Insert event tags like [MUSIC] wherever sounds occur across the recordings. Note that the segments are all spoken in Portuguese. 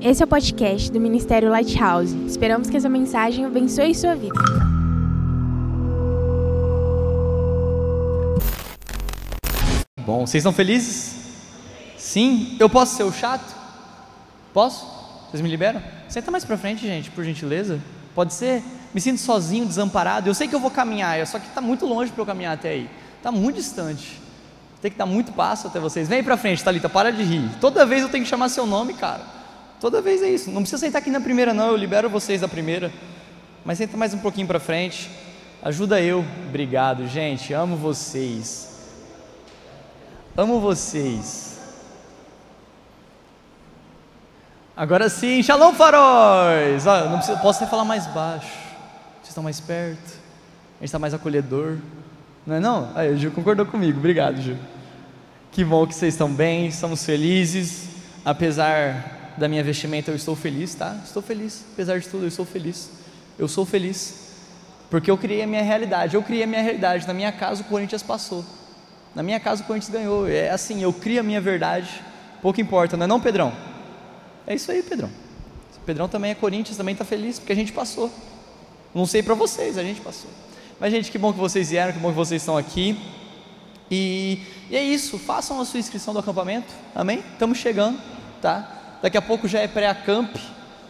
Esse é o podcast do Ministério Lighthouse. Esperamos que essa mensagem abençoe sua vida. Bom, vocês estão felizes? Sim? Eu posso ser o chato? Posso? Vocês me liberam? Senta mais pra frente, gente, por gentileza. Pode ser? Me sinto sozinho, desamparado. Eu sei que eu vou caminhar, só que está muito longe para eu caminhar até aí. Está muito distante. Tem que dar muito passo até vocês. Vem para frente, Thalita, para de rir. Toda vez eu tenho que chamar seu nome, cara. Toda vez é isso. Não precisa sentar aqui na primeira, não. Eu libero vocês da primeira. Mas senta mais um pouquinho para frente. Ajuda eu. Obrigado, gente. Amo vocês. Amo vocês. Agora sim, Shalom Faróis! Ah, não precisa, posso até falar mais baixo. Vocês estão mais perto. A gente está mais acolhedor. Não é não? Aí, o Gil concordou comigo. Obrigado, Gil. Que bom que vocês estão bem, estamos felizes. Apesar da minha vestimenta, eu estou feliz, tá? Estou feliz. Apesar de tudo, eu estou feliz. Eu sou feliz. Porque eu criei a minha realidade. Eu criei a minha realidade. Na minha casa, o Corinthians passou. Na minha casa, o Corinthians ganhou. É assim, eu crio a minha verdade. Pouco importa, não é não, Pedrão? É isso aí, Pedrão. O Pedrão também é Corinthians, também está feliz, porque a gente passou. Não sei para vocês, a gente passou. Mas, gente, que bom que vocês vieram, que bom que vocês estão aqui. E, e é isso, façam a sua inscrição do acampamento, amém? Estamos chegando, tá? Daqui a pouco já é pré-acamp,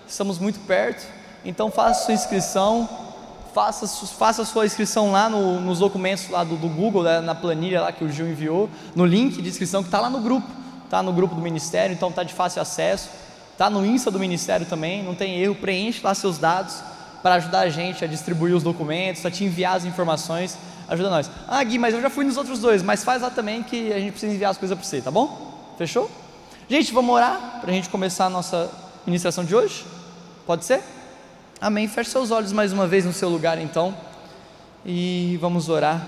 estamos muito perto. Então, faça sua inscrição, faça, faça sua inscrição lá no, nos documentos lá do, do Google, né, na planilha lá que o Gil enviou, no link de inscrição que está lá no grupo, está no grupo do Ministério, então está de fácil acesso. Está no Insta do Ministério também, não tem erro, preenche lá seus dados para ajudar a gente a distribuir os documentos, a te enviar as informações, ajuda nós. Ah, Gui, mas eu já fui nos outros dois, mas faz lá também que a gente precisa enviar as coisas para você, tá bom? Fechou? Gente, vamos orar para a gente começar a nossa iniciação de hoje? Pode ser? Amém. Feche seus olhos mais uma vez no seu lugar então e vamos orar.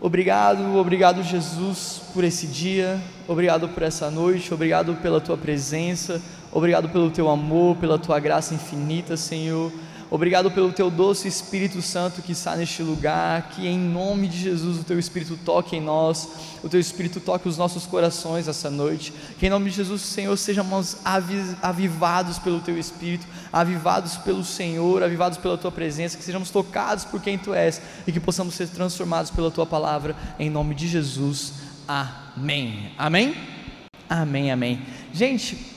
Obrigado, obrigado Jesus por esse dia, obrigado por essa noite, obrigado pela tua presença, Obrigado pelo teu amor, pela tua graça infinita, Senhor. Obrigado pelo teu doce Espírito Santo que está neste lugar, que em nome de Jesus o teu Espírito toque em nós, o teu Espírito toque os nossos corações essa noite. Que em nome de Jesus, Senhor, sejamos avivados pelo teu Espírito, avivados pelo Senhor, avivados pela tua presença, que sejamos tocados por quem tu és e que possamos ser transformados pela tua palavra, em nome de Jesus. Amém. Amém? Amém, amém. Gente,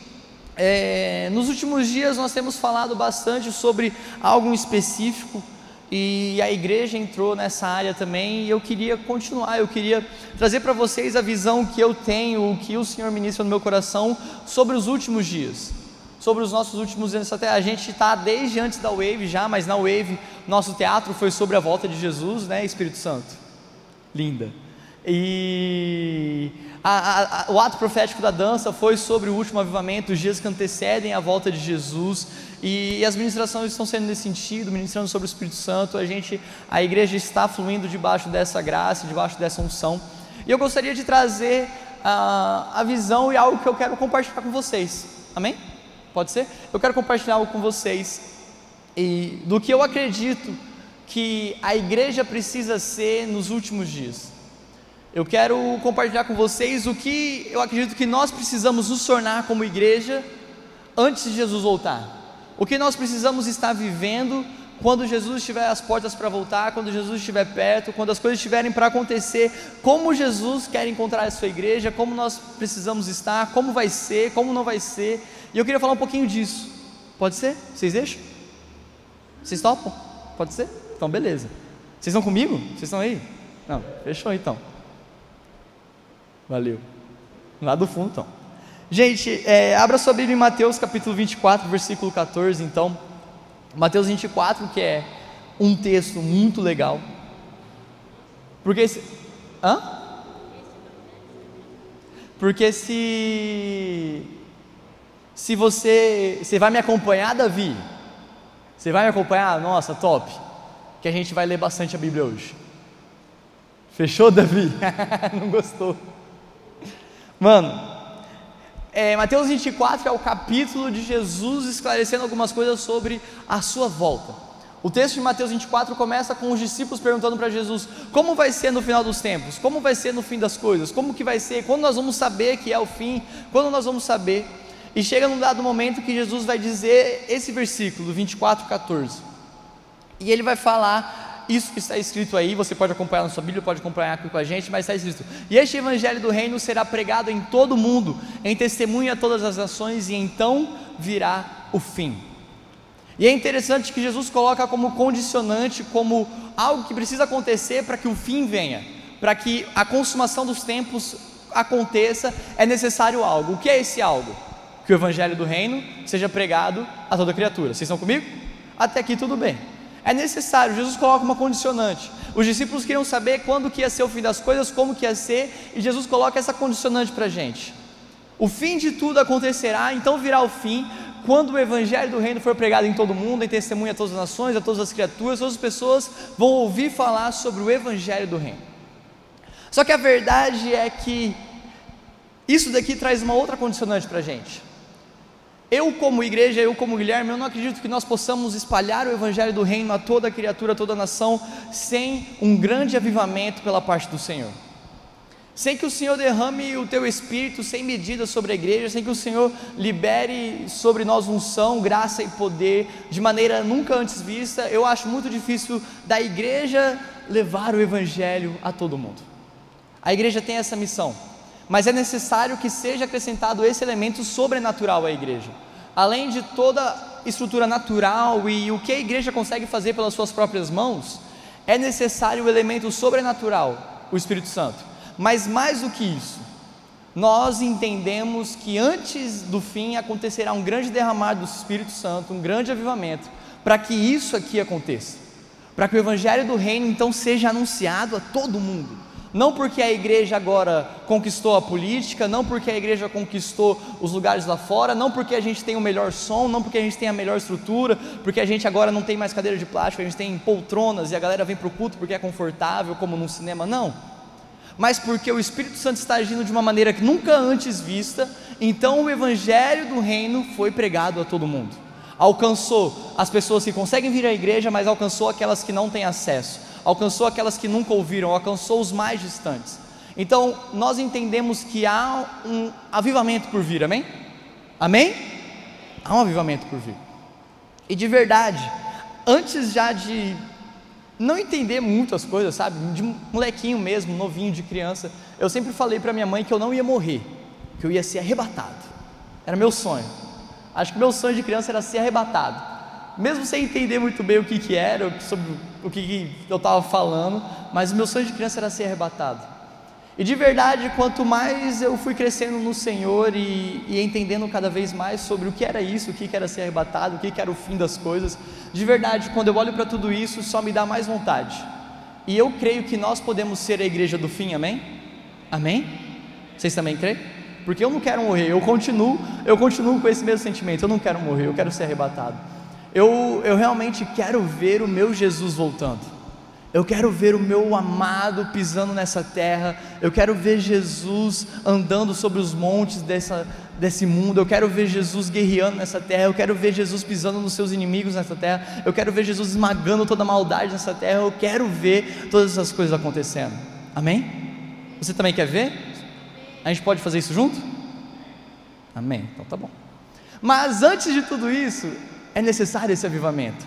é, nos últimos dias nós temos falado bastante sobre algo específico e a igreja entrou nessa área também e eu queria continuar, eu queria trazer para vocês a visão que eu tenho, o que o Senhor ministra no meu coração sobre os últimos dias, sobre os nossos últimos anos. Até a gente está desde antes da Wave já, mas na Wave nosso teatro foi sobre a volta de Jesus, né, Espírito Santo? Linda. E a, a, o ato profético da dança foi sobre o último avivamento, os dias que antecedem a volta de Jesus, e, e, as ministrações estão sendo nesse sentido, ministrando sobre o Espírito Santo. A gente, a igreja está fluindo debaixo dessa graça, debaixo dessa unção. E eu gostaria de trazer a, a visão e algo que eu quero compartilhar com vocês. Amém? Pode ser? Eu quero compartilhar algo com vocês e do que eu acredito que a igreja precisa ser nos últimos dias eu quero compartilhar com vocês o que eu acredito que nós precisamos nos tornar como igreja antes de Jesus voltar. O que nós precisamos estar vivendo quando Jesus estiver às portas para voltar, quando Jesus estiver perto, quando as coisas estiverem para acontecer, como Jesus quer encontrar a sua igreja, como nós precisamos estar, como vai ser, como não vai ser. E eu queria falar um pouquinho disso. Pode ser? Vocês deixam? Vocês topam? Pode ser? Então, beleza. Vocês estão comigo? Vocês estão aí? Não, fechou então. Valeu. Lá do fundo, então. Gente, é, abra sua Bíblia em Mateus capítulo 24, versículo 14, então. Mateus 24, que é um texto muito legal. Porque se. Hã? Porque se. Se você. Você vai me acompanhar, Davi? Você vai me acompanhar? Nossa, top. Que a gente vai ler bastante a Bíblia hoje. Fechou, Davi? [LAUGHS] Não gostou? Mano, é, Mateus 24 é o capítulo de Jesus esclarecendo algumas coisas sobre a sua volta. O texto de Mateus 24 começa com os discípulos perguntando para Jesus: como vai ser no final dos tempos? Como vai ser no fim das coisas? Como que vai ser? Quando nós vamos saber que é o fim? Quando nós vamos saber? E chega num dado momento que Jesus vai dizer esse versículo, 24, 14. E ele vai falar isso que está escrito aí, você pode acompanhar na sua Bíblia, pode acompanhar aqui com a gente, mas está escrito: E este evangelho do reino será pregado em todo o mundo, em testemunho a todas as nações, e então virá o fim. E é interessante que Jesus coloca como condicionante, como algo que precisa acontecer para que o fim venha, para que a consumação dos tempos aconteça, é necessário algo. O que é esse algo? Que o evangelho do reino seja pregado a toda criatura. Vocês estão comigo? Até aqui tudo bem. É necessário, Jesus coloca uma condicionante. Os discípulos queriam saber quando que ia ser o fim das coisas, como que ia ser, e Jesus coloca essa condicionante para a gente. O fim de tudo acontecerá, então virá o fim, quando o evangelho do reino for pregado em todo mundo, em testemunha a todas as nações, a todas as criaturas, todas as pessoas vão ouvir falar sobre o evangelho do reino. Só que a verdade é que isso daqui traz uma outra condicionante para a gente. Eu, como igreja, eu, como Guilherme, eu não acredito que nós possamos espalhar o Evangelho do Reino a toda criatura, a toda nação, sem um grande avivamento pela parte do Senhor. Sem que o Senhor derrame o teu espírito sem medida sobre a igreja, sem que o Senhor libere sobre nós unção, graça e poder de maneira nunca antes vista, eu acho muito difícil da igreja levar o Evangelho a todo mundo. A igreja tem essa missão mas é necessário que seja acrescentado esse elemento sobrenatural à igreja. Além de toda estrutura natural e o que a igreja consegue fazer pelas suas próprias mãos, é necessário o elemento sobrenatural, o Espírito Santo. Mas mais do que isso, nós entendemos que antes do fim acontecerá um grande derramar do Espírito Santo, um grande avivamento, para que isso aqui aconteça. Para que o evangelho do reino então seja anunciado a todo mundo não porque a igreja agora conquistou a política, não porque a igreja conquistou os lugares lá fora, não porque a gente tem o melhor som, não porque a gente tem a melhor estrutura, porque a gente agora não tem mais cadeira de plástico, a gente tem poltronas e a galera vem para o culto porque é confortável, como num cinema, não. Mas porque o Espírito Santo está agindo de uma maneira que nunca antes vista, então o Evangelho do Reino foi pregado a todo mundo. Alcançou as pessoas que conseguem vir à igreja, mas alcançou aquelas que não têm acesso alcançou aquelas que nunca ouviram, alcançou os mais distantes. Então, nós entendemos que há um avivamento por vir, amém? Amém? Há um avivamento por vir. E de verdade, antes já de não entender muitas coisas, sabe? De molequinho mesmo, novinho, de criança, eu sempre falei para minha mãe que eu não ia morrer, que eu ia ser arrebatado. Era meu sonho. Acho que meu sonho de criança era ser arrebatado mesmo sem entender muito bem o que, que era, sobre o que, que eu estava falando, mas o meu sonho de criança era ser arrebatado. E de verdade, quanto mais eu fui crescendo no Senhor e, e entendendo cada vez mais sobre o que era isso, o que, era ser arrebatado, o que, que era o fim das coisas, de verdade, quando eu olho para tudo isso, só me dá mais vontade. E eu creio que nós podemos ser a igreja do fim, amém? Amém? Vocês também creem? Porque eu não quero morrer, eu continuo, eu continuo com esse mesmo sentimento, eu não quero morrer, eu quero ser arrebatado. Eu, eu realmente quero ver o meu Jesus voltando. Eu quero ver o meu amado pisando nessa terra. Eu quero ver Jesus andando sobre os montes dessa, desse mundo. Eu quero ver Jesus guerreando nessa terra. Eu quero ver Jesus pisando nos seus inimigos nessa terra. Eu quero ver Jesus esmagando toda a maldade nessa terra. Eu quero ver todas essas coisas acontecendo. Amém? Você também quer ver? A gente pode fazer isso junto? Amém. Então tá bom. Mas antes de tudo isso, é necessário esse avivamento.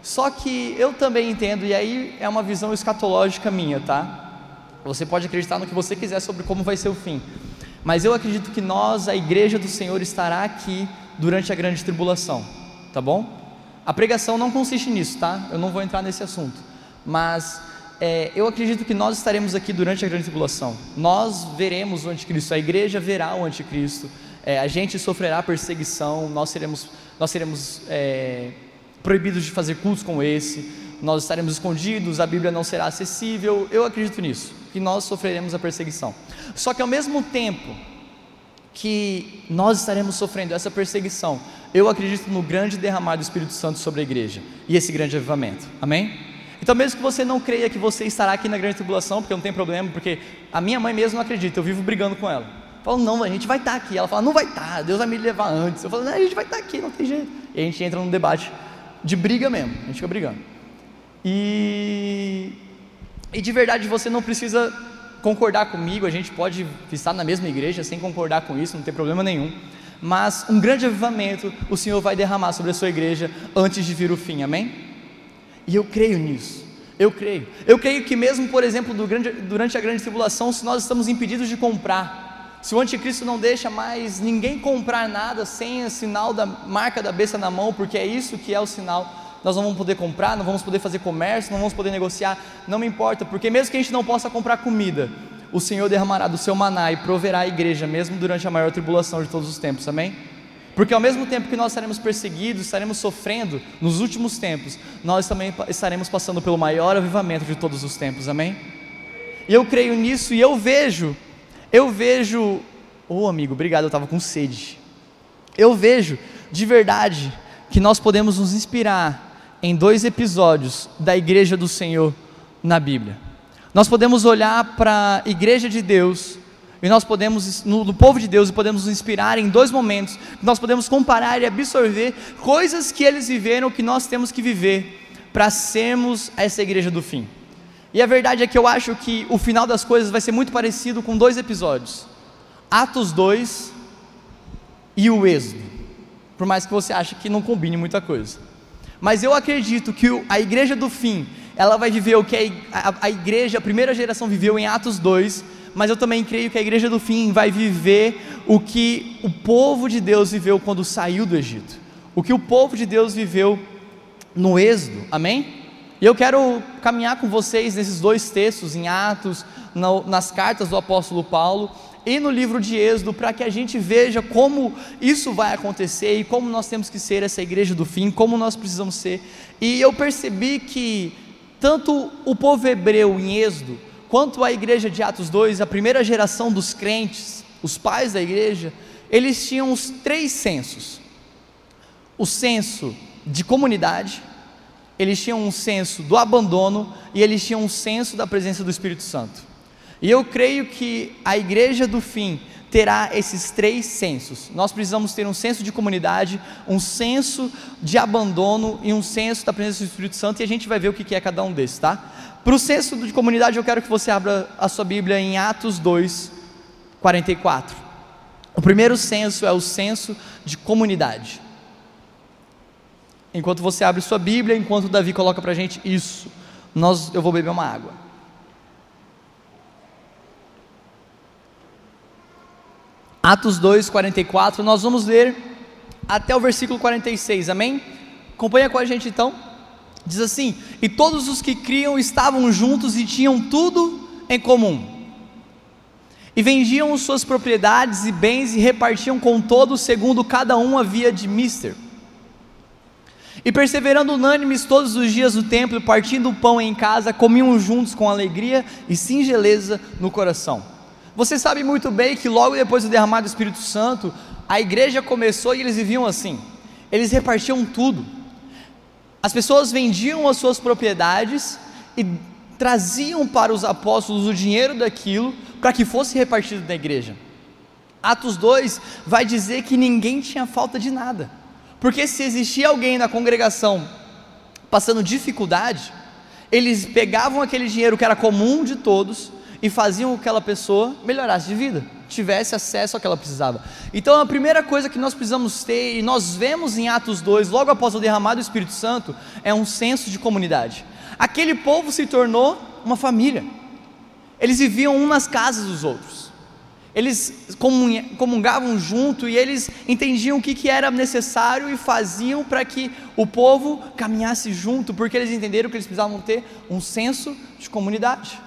Só que eu também entendo, e aí é uma visão escatológica minha, tá? Você pode acreditar no que você quiser sobre como vai ser o fim, mas eu acredito que nós, a igreja do Senhor, estará aqui durante a grande tribulação, tá bom? A pregação não consiste nisso, tá? Eu não vou entrar nesse assunto, mas é, eu acredito que nós estaremos aqui durante a grande tribulação. Nós veremos o anticristo, a igreja verá o anticristo, é, a gente sofrerá perseguição, nós seremos nós seremos é, proibidos de fazer cultos como esse, nós estaremos escondidos, a Bíblia não será acessível. Eu acredito nisso, que nós sofreremos a perseguição. Só que ao mesmo tempo que nós estaremos sofrendo essa perseguição, eu acredito no grande derramar do Espírito Santo sobre a igreja e esse grande avivamento. Amém? Então, mesmo que você não creia que você estará aqui na grande tribulação, porque não tem problema, porque a minha mãe mesmo não acredita, eu vivo brigando com ela. Falo, não, a gente vai estar tá aqui. Ela fala, não vai estar, tá, Deus vai me levar antes. Eu falo, não, a gente vai estar tá aqui, não tem jeito. E a gente entra num debate de briga mesmo, a gente fica brigando. E, e de verdade você não precisa concordar comigo, a gente pode estar na mesma igreja sem concordar com isso, não tem problema nenhum. mas um grande avivamento o Senhor vai derramar sobre a sua igreja antes de vir o fim, amém? E eu creio nisso. Eu creio. Eu creio que mesmo, por exemplo, durante a grande tribulação, se nós estamos impedidos de comprar, se o anticristo não deixa mais ninguém comprar nada sem o sinal da marca da besta na mão, porque é isso que é o sinal, nós não vamos poder comprar, não vamos poder fazer comércio, não vamos poder negociar, não me importa, porque mesmo que a gente não possa comprar comida, o Senhor derramará do seu maná e proverá a igreja, mesmo durante a maior tribulação de todos os tempos, amém? Porque ao mesmo tempo que nós estaremos perseguidos, estaremos sofrendo nos últimos tempos, nós também estaremos passando pelo maior avivamento de todos os tempos, amém? E eu creio nisso e eu vejo, eu vejo, ô oh, amigo, obrigado, eu estava com sede. Eu vejo de verdade que nós podemos nos inspirar em dois episódios da igreja do Senhor na Bíblia. Nós podemos olhar para a igreja de Deus e nós podemos, no, no, povo de Deus, e podemos nos inspirar em dois momentos, nós podemos comparar e absorver coisas que eles viveram que nós temos que viver para sermos essa igreja do fim. E a verdade é que eu acho que o final das coisas vai ser muito parecido com dois episódios: Atos 2 e o Êxodo. Por mais que você ache que não combine muita coisa. Mas eu acredito que a igreja do fim, ela vai viver o que a, igreja, a primeira geração viveu em Atos 2 mas eu também creio que a igreja do fim vai viver o que o povo de Deus viveu quando saiu do Egito, o que o povo de Deus viveu no Êxodo, amém? E eu quero caminhar com vocês nesses dois textos, em Atos, nas cartas do apóstolo Paulo e no livro de Êxodo, para que a gente veja como isso vai acontecer e como nós temos que ser essa igreja do fim, como nós precisamos ser. E eu percebi que tanto o povo hebreu em Êxodo, Quanto à igreja de Atos 2, a primeira geração dos crentes, os pais da igreja, eles tinham os três sensos: o senso de comunidade, eles tinham um senso do abandono e eles tinham um senso da presença do Espírito Santo. E eu creio que a igreja do fim terá esses três sensos. Nós precisamos ter um senso de comunidade, um senso de abandono e um senso da presença do Espírito Santo, e a gente vai ver o que é cada um desses, tá? Para o senso de comunidade, eu quero que você abra a sua Bíblia em Atos 2, 44. O primeiro senso é o senso de comunidade. Enquanto você abre sua Bíblia, enquanto Davi coloca para a gente isso, nós, eu vou beber uma água. Atos 2, 44, nós vamos ler até o versículo 46, amém? Acompanha com a gente então. Diz assim: E todos os que criam estavam juntos e tinham tudo em comum. E vendiam suas propriedades e bens e repartiam com todos segundo cada um havia de mister. E perseverando unânimes todos os dias no templo, partindo o pão em casa, comiam juntos com alegria e singeleza no coração. Você sabe muito bem que logo depois do derramado do Espírito Santo, a igreja começou e eles viviam assim. Eles repartiam tudo. As pessoas vendiam as suas propriedades e traziam para os apóstolos o dinheiro daquilo para que fosse repartido na igreja. Atos 2 vai dizer que ninguém tinha falta de nada, porque se existia alguém na congregação passando dificuldade, eles pegavam aquele dinheiro que era comum de todos e faziam com que aquela pessoa melhorasse de vida, tivesse acesso ao que ela precisava. Então a primeira coisa que nós precisamos ter, e nós vemos em Atos 2, logo após o derramado do Espírito Santo, é um senso de comunidade. Aquele povo se tornou uma família, eles viviam um nas casas dos outros, eles comungavam junto e eles entendiam o que, era necessário e faziam para que o povo caminhasse junto, porque eles entenderam que eles precisavam ter um senso de comunidade.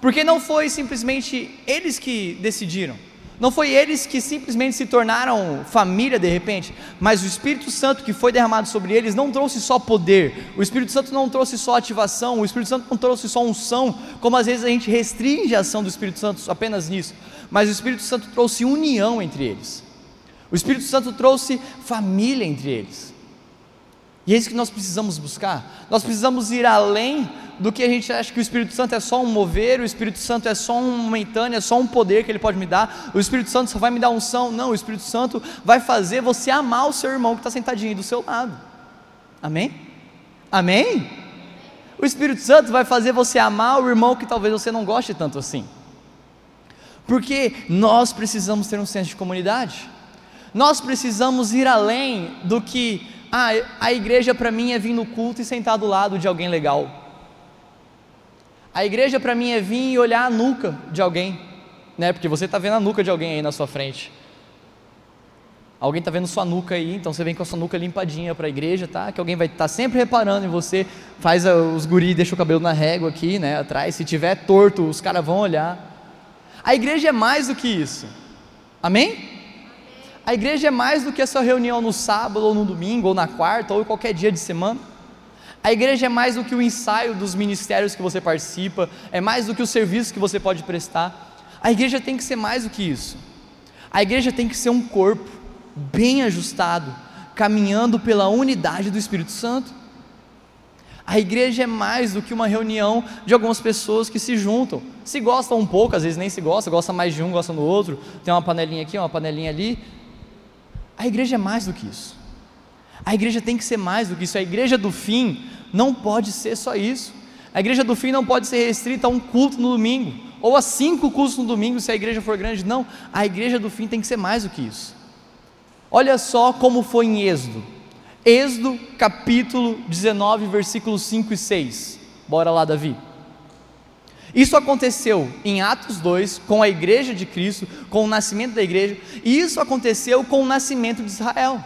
Porque não foi simplesmente eles que decidiram, não foi eles que simplesmente se tornaram família de repente, mas o Espírito Santo que foi derramado sobre eles não trouxe só poder, o Espírito Santo não trouxe só ativação, o Espírito Santo não trouxe só unção, como às vezes a gente restringe a ação do Espírito Santo apenas nisso, mas o Espírito Santo trouxe união entre eles, o Espírito Santo trouxe família entre eles, e é isso que nós precisamos buscar, nós precisamos ir além do que a gente acha que o Espírito Santo é só um mover, o Espírito Santo é só um momentâneo, é só um poder que ele pode me dar, o Espírito Santo só vai me dar unção. Não, o Espírito Santo vai fazer você amar o seu irmão que está sentadinho do seu lado. Amém? Amém? O Espírito Santo vai fazer você amar o irmão que talvez você não goste tanto assim. Porque nós precisamos ter um senso de comunidade. Nós precisamos ir além do que ah, a igreja para mim é vir no culto e sentar do lado de alguém legal. A igreja para mim é vir e olhar a nuca de alguém, né? Porque você está vendo a nuca de alguém aí na sua frente. Alguém está vendo sua nuca aí, então você vem com a sua nuca limpadinha para a igreja, tá? Que alguém vai estar tá sempre reparando em você, faz os guri, deixa o cabelo na régua aqui, né? Atrás, se tiver torto, os caras vão olhar. A igreja é mais do que isso. Amém? A igreja é mais do que a sua reunião no sábado, ou no domingo, ou na quarta, ou qualquer dia de semana. A igreja é mais do que o ensaio dos ministérios que você participa, é mais do que o serviço que você pode prestar. A igreja tem que ser mais do que isso. A igreja tem que ser um corpo bem ajustado, caminhando pela unidade do Espírito Santo. A igreja é mais do que uma reunião de algumas pessoas que se juntam. Se gostam um pouco, às vezes nem se gosta, gosta mais de um, gosta do outro, tem uma panelinha aqui, uma panelinha ali, a igreja é mais do que isso. A igreja tem que ser mais do que isso. A igreja do fim não pode ser só isso. A igreja do fim não pode ser restrita a um culto no domingo, ou a cinco cultos no domingo, se a igreja for grande. Não, a igreja do fim tem que ser mais do que isso. Olha só como foi em Êxodo. Êxodo capítulo 19, versículos 5 e 6. Bora lá, Davi. Isso aconteceu em Atos 2 com a igreja de Cristo, com o nascimento da igreja, e isso aconteceu com o nascimento de Israel.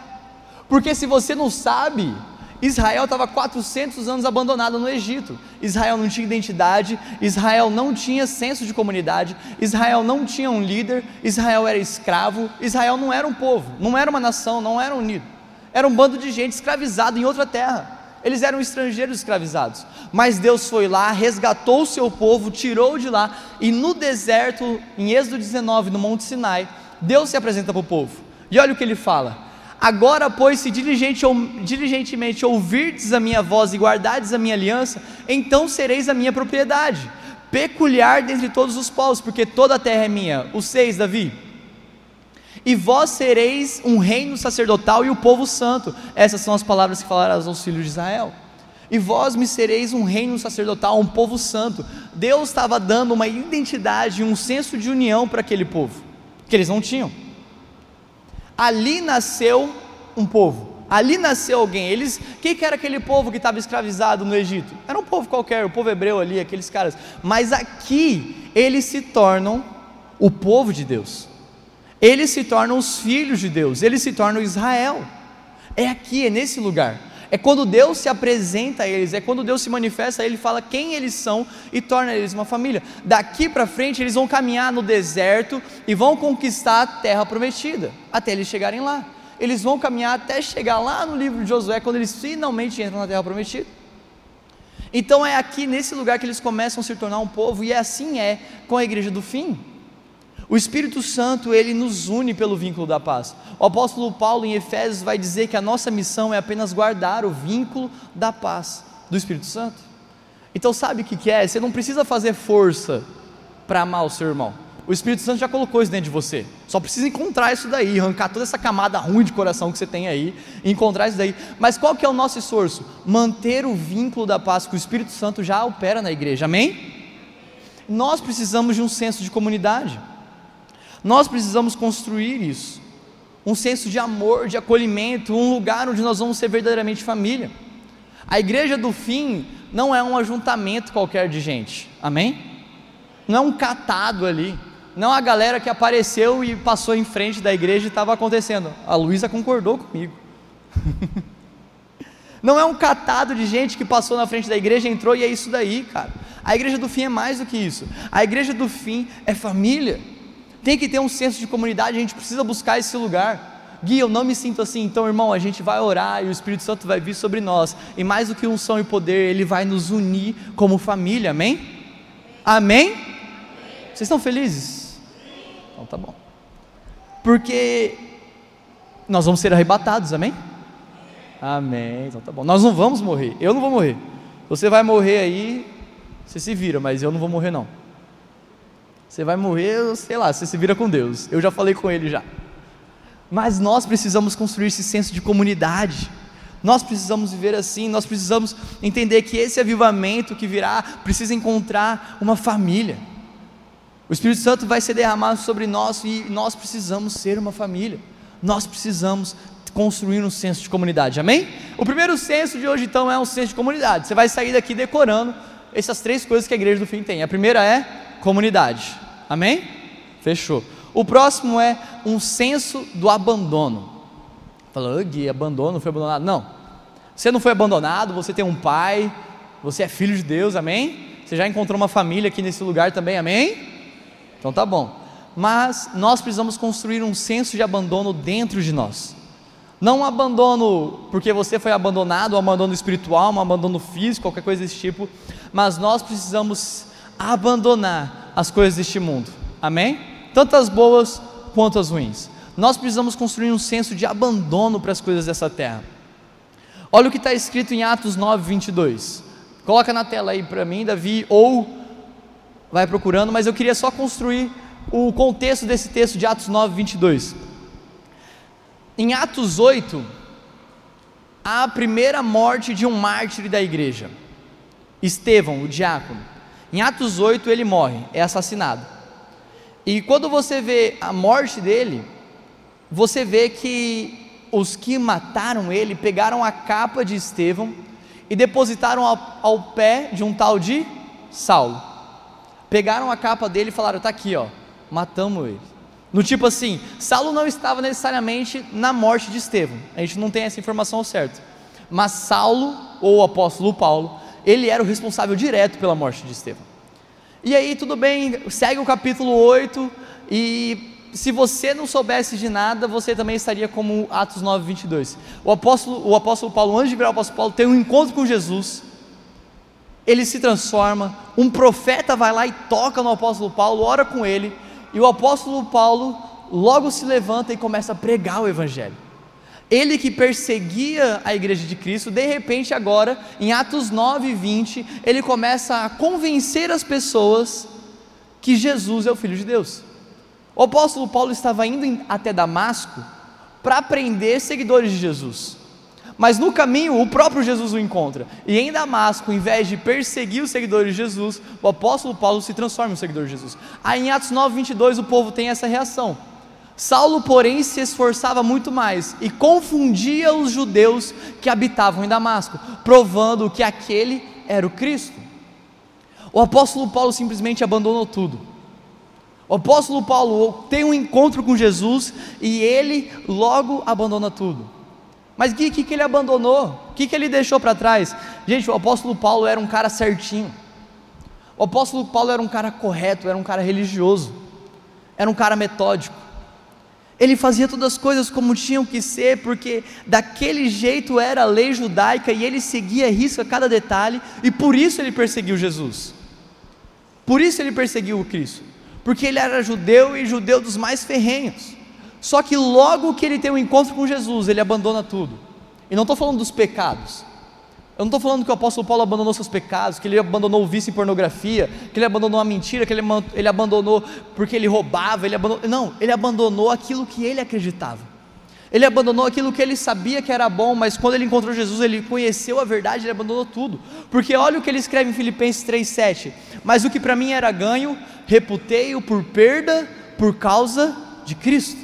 Porque se você não sabe, Israel estava 400 anos abandonado no Egito. Israel não tinha identidade, Israel não tinha senso de comunidade, Israel não tinha um líder, Israel era escravo, Israel não era um povo, não era uma nação, não era unido. Era um bando de gente escravizado em outra terra eles eram estrangeiros escravizados. Mas Deus foi lá, resgatou o seu povo, tirou de lá, e no deserto, em Êxodo 19, no Monte Sinai, Deus se apresenta para o povo. E olha o que ele fala: Agora, pois, se diligente, diligentemente ouvirdes a minha voz e guardardes a minha aliança, então sereis a minha propriedade, peculiar dentre todos os povos, porque toda a terra é minha. O 6, Davi e vós sereis um reino sacerdotal e o povo santo. Essas são as palavras que falaram aos filhos de Israel. E vós me sereis um reino sacerdotal, um povo santo. Deus estava dando uma identidade, um senso de união para aquele povo, que eles não tinham. Ali nasceu um povo, ali nasceu alguém. Eles, quem que era aquele povo que estava escravizado no Egito? Era um povo qualquer, o povo hebreu ali, aqueles caras. Mas aqui eles se tornam o povo de Deus eles se tornam os filhos de Deus, eles se tornam Israel. É aqui, é nesse lugar. É quando Deus se apresenta a eles, é quando Deus se manifesta a eles, fala quem eles são e torna eles uma família. Daqui para frente eles vão caminhar no deserto e vão conquistar a terra prometida, até eles chegarem lá. Eles vão caminhar até chegar lá no livro de Josué, quando eles finalmente entram na terra prometida. Então é aqui nesse lugar que eles começam a se tornar um povo, e assim é com a igreja do fim. O Espírito Santo, ele nos une pelo vínculo da paz. O apóstolo Paulo em Efésios vai dizer que a nossa missão é apenas guardar o vínculo da paz do Espírito Santo. Então, sabe o que é? Você não precisa fazer força para amar o seu irmão. O Espírito Santo já colocou isso dentro de você. Só precisa encontrar isso daí, arrancar toda essa camada ruim de coração que você tem aí, encontrar isso daí. Mas qual que é o nosso esforço? Manter o vínculo da paz que o Espírito Santo já opera na igreja. Amém? Nós precisamos de um senso de comunidade. Nós precisamos construir isso. Um senso de amor, de acolhimento, um lugar onde nós vamos ser verdadeiramente família. A igreja do fim não é um ajuntamento qualquer de gente, amém? Não é um catado ali, não é a galera que apareceu e passou em frente da igreja e estava acontecendo. A Luísa concordou comigo. [LAUGHS] não é um catado de gente que passou na frente da igreja, entrou e é isso daí, cara. A igreja do fim é mais do que isso. A igreja do fim é família tem que ter um senso de comunidade, a gente precisa buscar esse lugar. Gui, eu não me sinto assim, então irmão, a gente vai orar e o Espírito Santo vai vir sobre nós, e mais do que unção e poder, ele vai nos unir como família, amém? Amém? amém? Vocês estão felizes? Então tá bom. Porque nós vamos ser arrebatados, amém? Amém, então tá bom. Nós não vamos morrer, eu não vou morrer. Você vai morrer aí, você se vira, mas eu não vou morrer não. Você vai morrer, sei lá, você se vira com Deus. Eu já falei com ele já. Mas nós precisamos construir esse senso de comunidade. Nós precisamos viver assim, nós precisamos entender que esse avivamento que virá precisa encontrar uma família. O Espírito Santo vai ser derramado sobre nós e nós precisamos ser uma família. nós precisamos construir um senso de comunidade, amém? O primeiro senso de hoje então é um senso de comunidade. Você vai sair daqui decorando essas três coisas que a igreja do fim tem. A primeira é comunidade, amém? Fechou. O próximo é um senso do abandono. Falou, Gui, abandono, foi abandonado. Não, você não foi abandonado, você tem um pai, você é filho de Deus, amém? Você já encontrou uma família aqui nesse lugar também, amém? Então tá bom. Mas nós precisamos construir um senso de abandono dentro de nós. Não um abandono porque você foi abandonado, um abandono espiritual, um abandono físico, qualquer coisa desse tipo, mas nós precisamos abandonar as coisas deste mundo. Amém? Tanto as boas quanto as ruins. Nós precisamos construir um senso de abandono para as coisas dessa terra. Olha o que está escrito em Atos 9, 22. Coloca na tela aí para mim, Davi, ou vai procurando, mas eu queria só construir o contexto desse texto de Atos 9, 22. Em Atos 8, há a primeira morte de um mártir da igreja, Estevão, o diácono. Em Atos 8, ele morre, é assassinado. E quando você vê a morte dele, você vê que os que mataram ele pegaram a capa de Estevão e depositaram ao, ao pé de um tal de Saulo. Pegaram a capa dele e falaram: está aqui, ó, matamos ele. No tipo assim, Saulo não estava necessariamente na morte de Estevão, a gente não tem essa informação ao certo, mas Saulo, ou o apóstolo Paulo, ele era o responsável direto pela morte de Estevão. E aí, tudo bem, segue o capítulo 8, e se você não soubesse de nada, você também estaria como Atos 9, 22. O apóstolo, o apóstolo Paulo, antes de virar o apóstolo Paulo, tem um encontro com Jesus, ele se transforma, um profeta vai lá e toca no apóstolo Paulo, ora com ele, e o apóstolo Paulo logo se levanta e começa a pregar o Evangelho. Ele que perseguia a igreja de Cristo, de repente agora, em Atos 9 e 20, ele começa a convencer as pessoas que Jesus é o Filho de Deus. O apóstolo Paulo estava indo até Damasco para prender seguidores de Jesus. Mas no caminho, o próprio Jesus o encontra. E em Damasco, em vez de perseguir os seguidores de Jesus, o apóstolo Paulo se transforma em seguidor de Jesus. Aí em Atos 9, 22, o povo tem essa reação. Saulo, porém, se esforçava muito mais e confundia os judeus que habitavam em Damasco, provando que aquele era o Cristo. O apóstolo Paulo simplesmente abandonou tudo. O apóstolo Paulo tem um encontro com Jesus e ele logo abandona tudo. Mas o que, que, que ele abandonou? O que, que ele deixou para trás? Gente, o apóstolo Paulo era um cara certinho. O apóstolo Paulo era um cara correto, era um cara religioso, era um cara metódico. Ele fazia todas as coisas como tinham que ser, porque daquele jeito era a lei judaica e ele seguia risca cada detalhe, e por isso ele perseguiu Jesus. Por isso ele perseguiu o Cristo, porque ele era judeu e judeu dos mais ferrenhos. Só que logo que ele tem um encontro com Jesus, ele abandona tudo. E não estou falando dos pecados. Eu não estou falando que o apóstolo Paulo abandonou seus pecados, que ele abandonou o vício em pornografia, que ele abandonou a mentira, que ele, ele abandonou porque ele roubava, ele abandonou. Não, ele abandonou aquilo que ele acreditava. Ele abandonou aquilo que ele sabia que era bom, mas quando ele encontrou Jesus, ele conheceu a verdade, ele abandonou tudo. Porque olha o que ele escreve em Filipenses 3,7: Mas o que para mim era ganho, reputei-o por perda por causa de Cristo.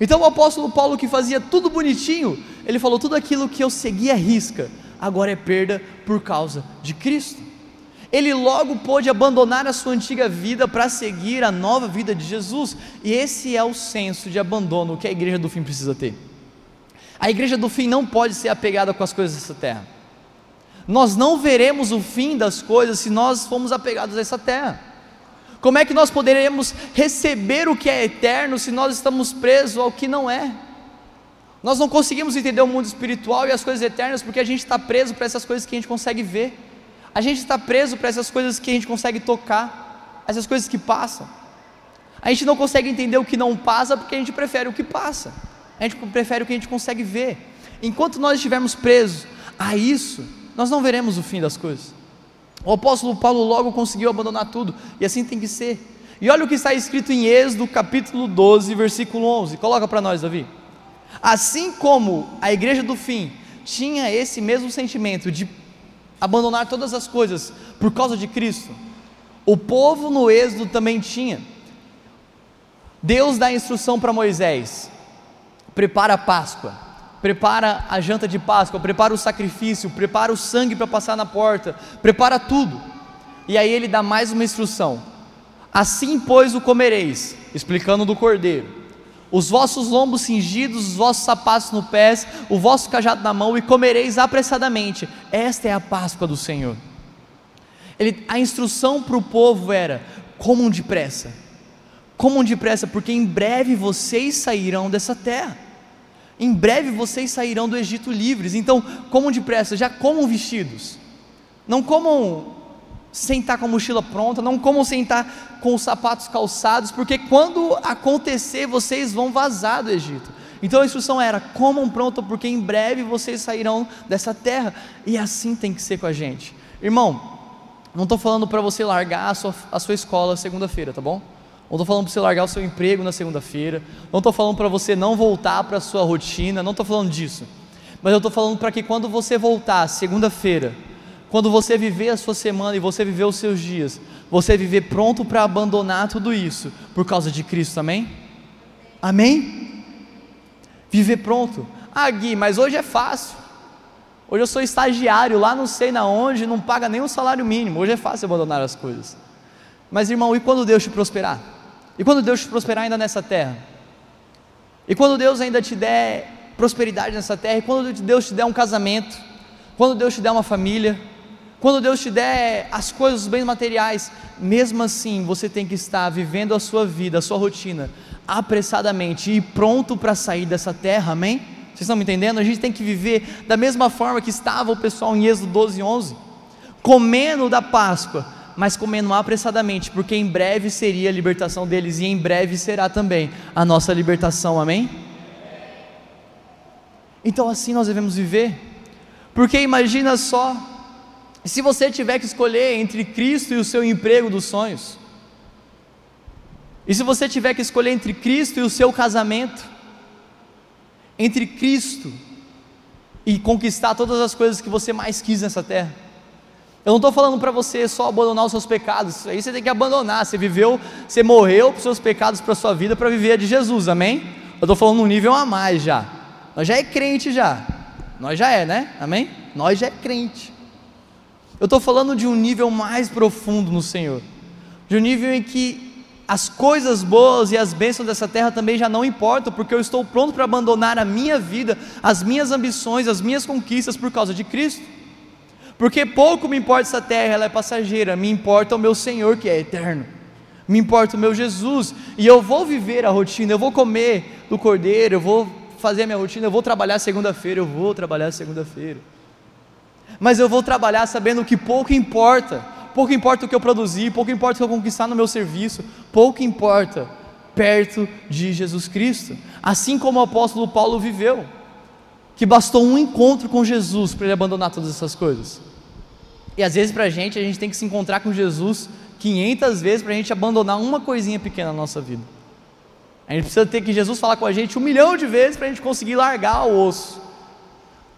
Então o apóstolo Paulo, que fazia tudo bonitinho, ele falou: tudo aquilo que eu seguia risca, agora é perda por causa de Cristo. Ele logo pôde abandonar a sua antiga vida para seguir a nova vida de Jesus, e esse é o senso de abandono que a igreja do fim precisa ter. A igreja do fim não pode ser apegada com as coisas dessa terra. Nós não veremos o fim das coisas se nós formos apegados a essa terra. Como é que nós poderemos receber o que é eterno se nós estamos presos ao que não é? Nós não conseguimos entender o mundo espiritual e as coisas eternas porque a gente está preso para essas coisas que a gente consegue ver, a gente está preso para essas coisas que a gente consegue tocar, essas coisas que passam. A gente não consegue entender o que não passa porque a gente prefere o que passa, a gente prefere o que a gente consegue ver. Enquanto nós estivermos presos a isso, nós não veremos o fim das coisas. O apóstolo Paulo logo conseguiu abandonar tudo, e assim tem que ser. E olha o que está escrito em Êxodo capítulo 12, versículo 11. Coloca para nós, Davi. Assim como a igreja do fim tinha esse mesmo sentimento de abandonar todas as coisas por causa de Cristo, o povo no Êxodo também tinha. Deus dá instrução para Moisés: prepara a Páscoa, prepara a janta de Páscoa, prepara o sacrifício, prepara o sangue para passar na porta, prepara tudo. E aí ele dá mais uma instrução: Assim, pois, o comereis, explicando do cordeiro. Os vossos lombos cingidos, os vossos sapatos no pés, o vosso cajado na mão, e comereis apressadamente. Esta é a Páscoa do Senhor. Ele, a instrução para o povo era: comam depressa, comam depressa, porque em breve vocês sairão dessa terra. Em breve vocês sairão do Egito livres. Então, comam depressa, já comam vestidos. Não comam sem estar com a mochila pronta, não comam sem estar com os sapatos calçados, porque quando acontecer vocês vão vazar do Egito. Então a instrução era: comam pronto, porque em breve vocês sairão dessa terra. E assim tem que ser com a gente. Irmão, não estou falando para você largar a sua, a sua escola segunda-feira, tá bom? Não estou falando para você largar o seu emprego na segunda-feira. Não estou falando para você não voltar para a sua rotina. Não estou falando disso. Mas eu estou falando para que quando você voltar segunda-feira, quando você viver a sua semana e você viver os seus dias, você viver pronto para abandonar tudo isso por causa de Cristo, amém? Amém? Viver pronto. Ah, Gui, mas hoje é fácil. Hoje eu sou estagiário lá não sei na onde, não paga nem o salário mínimo. Hoje é fácil abandonar as coisas. Mas irmão, e quando Deus te prosperar? E quando Deus te prosperar ainda nessa terra? E quando Deus ainda te der prosperidade nessa terra? E quando Deus te der um casamento? Quando Deus te der uma família? Quando Deus te der as coisas, os bens materiais, mesmo assim você tem que estar vivendo a sua vida, a sua rotina, apressadamente e pronto para sair dessa terra, amém? Vocês estão me entendendo? A gente tem que viver da mesma forma que estava o pessoal em Êxodo 12, 11, comendo da Páscoa, mas comendo apressadamente, porque em breve seria a libertação deles e em breve será também a nossa libertação, amém? Então assim nós devemos viver, porque imagina só e se você tiver que escolher entre Cristo e o seu emprego dos sonhos? E se você tiver que escolher entre Cristo e o seu casamento? Entre Cristo e conquistar todas as coisas que você mais quis nessa terra? Eu não estou falando para você só abandonar os seus pecados, isso aí você tem que abandonar. Você viveu, você morreu para os seus pecados, para a sua vida, para viver a de Jesus, amém? Eu estou falando um nível a mais já. Nós já é crente já. Nós já é, né? Amém? Nós já é crente. Eu estou falando de um nível mais profundo no Senhor, de um nível em que as coisas boas e as bênçãos dessa terra também já não importam, porque eu estou pronto para abandonar a minha vida, as minhas ambições, as minhas conquistas por causa de Cristo. Porque pouco me importa essa terra, ela é passageira, me importa o meu Senhor que é eterno. Me importa o meu Jesus, e eu vou viver a rotina, eu vou comer do cordeiro, eu vou fazer a minha rotina, eu vou trabalhar segunda-feira, eu vou trabalhar segunda-feira mas eu vou trabalhar sabendo que pouco importa, pouco importa o que eu produzir, pouco importa o que eu conquistar no meu serviço, pouco importa perto de Jesus Cristo, assim como o apóstolo Paulo viveu, que bastou um encontro com Jesus para ele abandonar todas essas coisas. E às vezes para a gente, a gente tem que se encontrar com Jesus 500 vezes para a gente abandonar uma coisinha pequena na nossa vida. A gente precisa ter que Jesus falar com a gente um milhão de vezes para a gente conseguir largar o osso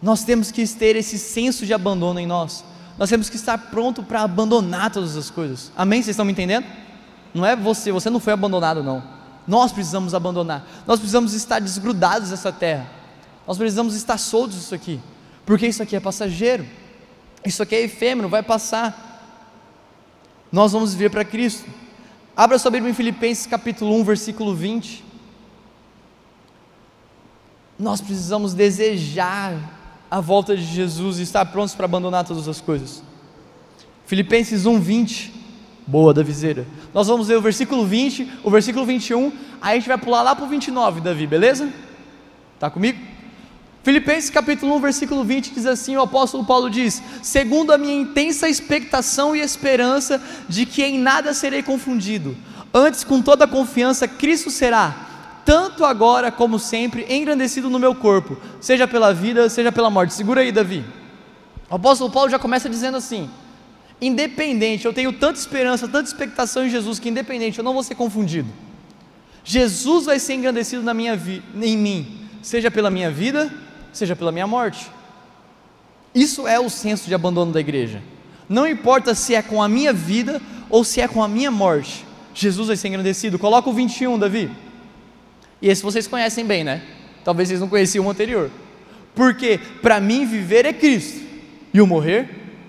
nós temos que ter esse senso de abandono em nós. Nós temos que estar pronto para abandonar todas as coisas. Amém? Vocês estão me entendendo? Não é você, você não foi abandonado, não. Nós precisamos abandonar. Nós precisamos estar desgrudados dessa terra. Nós precisamos estar soltos disso aqui. Porque isso aqui é passageiro. Isso aqui é efêmero, vai passar. Nós vamos viver para Cristo. Abra sua Bíblia em Filipenses capítulo 1, versículo 20. Nós precisamos desejar a volta de Jesus e estar prontos para abandonar todas as coisas. Filipenses 1:20, boa da viseira. Nós vamos ler o versículo 20, o versículo 21, aí a gente vai pular lá para o 29, Davi, beleza? Tá comigo? Filipenses capítulo 1, versículo 20 diz assim: o apóstolo Paulo diz: Segundo a minha intensa expectação e esperança de que em nada serei confundido, antes com toda confiança Cristo será tanto agora como sempre, engrandecido no meu corpo, seja pela vida, seja pela morte. Segura aí, Davi. O apóstolo Paulo já começa dizendo assim: independente, eu tenho tanta esperança, tanta expectação em Jesus, que independente, eu não vou ser confundido. Jesus vai ser engrandecido na minha em mim, seja pela minha vida, seja pela minha morte. Isso é o senso de abandono da igreja. Não importa se é com a minha vida ou se é com a minha morte, Jesus vai ser engrandecido. Coloca o 21, Davi. E esse vocês conhecem bem, né? Talvez vocês não conheciam o anterior. Porque para mim viver é Cristo e o morrer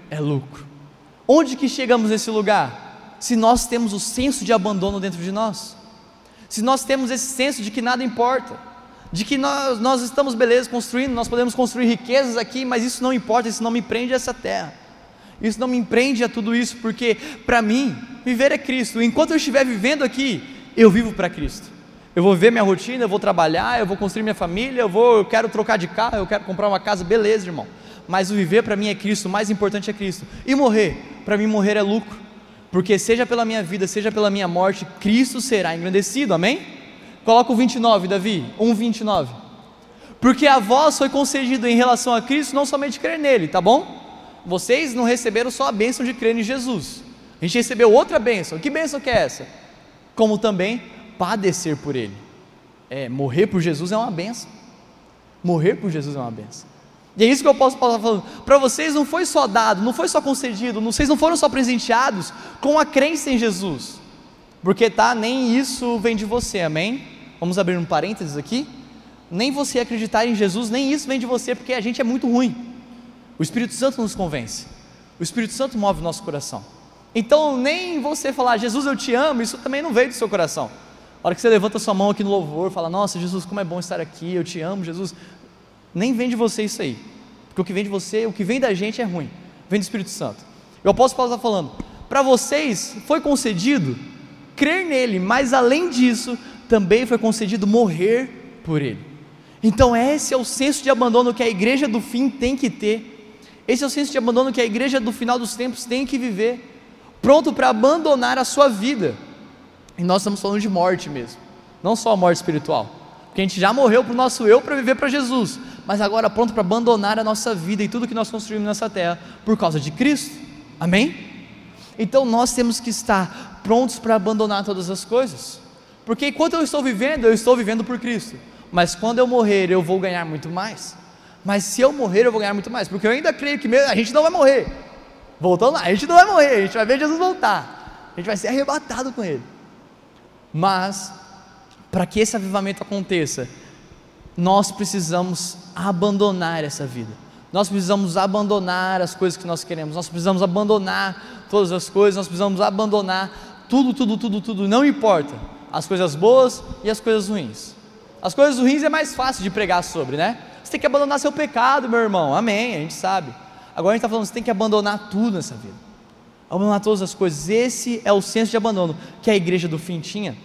é lucro. Onde que chegamos nesse lugar? Se nós temos o senso de abandono dentro de nós, se nós temos esse senso de que nada importa, de que nós, nós estamos beleza construindo, nós podemos construir riquezas aqui, mas isso não importa, isso não me prende a essa terra, isso não me prende a tudo isso, porque para mim, viver é Cristo, enquanto eu estiver vivendo aqui, eu vivo para Cristo. Eu vou ver minha rotina, eu vou trabalhar, eu vou construir minha família, eu vou, eu quero trocar de carro, eu quero comprar uma casa, beleza, irmão. Mas o viver para mim é Cristo, o mais importante é Cristo. E morrer, para mim morrer é lucro. Porque seja pela minha vida, seja pela minha morte, Cristo será engrandecido. Amém? Coloca o 29, Davi, 1:29. Porque a vós foi concedido em relação a Cristo não somente crer nele, tá bom? Vocês não receberam só a bênção de crer em Jesus. A gente recebeu outra bênção. Que bênção que é essa? Como também padecer por Ele. É, morrer por Jesus é uma benção. Morrer por Jesus é uma benção. E é isso que eu posso falar falando. Para vocês não foi só dado, não foi só concedido, vocês não foram só presenteados com a crença em Jesus. Porque tá, nem isso vem de você, amém? Vamos abrir um parênteses aqui. Nem você acreditar em Jesus, nem isso vem de você, porque a gente é muito ruim. O Espírito Santo nos convence. O Espírito Santo move o nosso coração. Então, nem você falar, Jesus, eu te amo, isso também não veio do seu coração. A hora que você levanta sua mão aqui no louvor, fala, nossa, Jesus, como é bom estar aqui, eu te amo, Jesus. Nem vem de você isso aí. Porque o que vem de você, o que vem da gente é ruim. Vem do Espírito Santo. Eu posso estar falando, para vocês foi concedido crer nele, mas além disso, também foi concedido morrer por ele. Então, esse é o senso de abandono que a igreja do fim tem que ter. Esse é o senso de abandono que a igreja do final dos tempos tem que viver, pronto para abandonar a sua vida. E nós estamos falando de morte mesmo, não só a morte espiritual, porque a gente já morreu para o nosso eu para viver para Jesus, mas agora pronto para abandonar a nossa vida e tudo que nós construímos nessa terra por causa de Cristo, amém? Então nós temos que estar prontos para abandonar todas as coisas, porque enquanto eu estou vivendo, eu estou vivendo por Cristo, mas quando eu morrer, eu vou ganhar muito mais. Mas se eu morrer, eu vou ganhar muito mais, porque eu ainda creio que a gente não vai morrer. Voltando lá, a gente não vai morrer, a gente vai ver Jesus voltar, a gente vai ser arrebatado com Ele. Mas, para que esse avivamento aconteça, nós precisamos abandonar essa vida. Nós precisamos abandonar as coisas que nós queremos. Nós precisamos abandonar todas as coisas. Nós precisamos abandonar tudo, tudo, tudo, tudo. Não importa. As coisas boas e as coisas ruins. As coisas ruins é mais fácil de pregar sobre, né? Você tem que abandonar seu pecado, meu irmão. Amém. A gente sabe. Agora a gente está falando, você tem que abandonar tudo nessa vida abandonar todas as coisas. Esse é o senso de abandono que a igreja do fim tinha.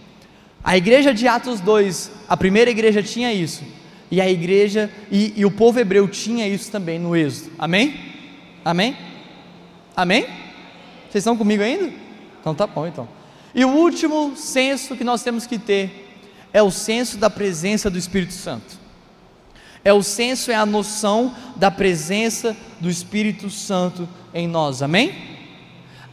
A igreja de Atos 2, a primeira igreja tinha isso, e a igreja e, e o povo hebreu tinha isso também no Êxodo. Amém? Amém? Amém? Vocês estão comigo ainda? Então tá bom então. E o último senso que nós temos que ter é o senso da presença do Espírito Santo. É o senso, é a noção da presença do Espírito Santo em nós. Amém?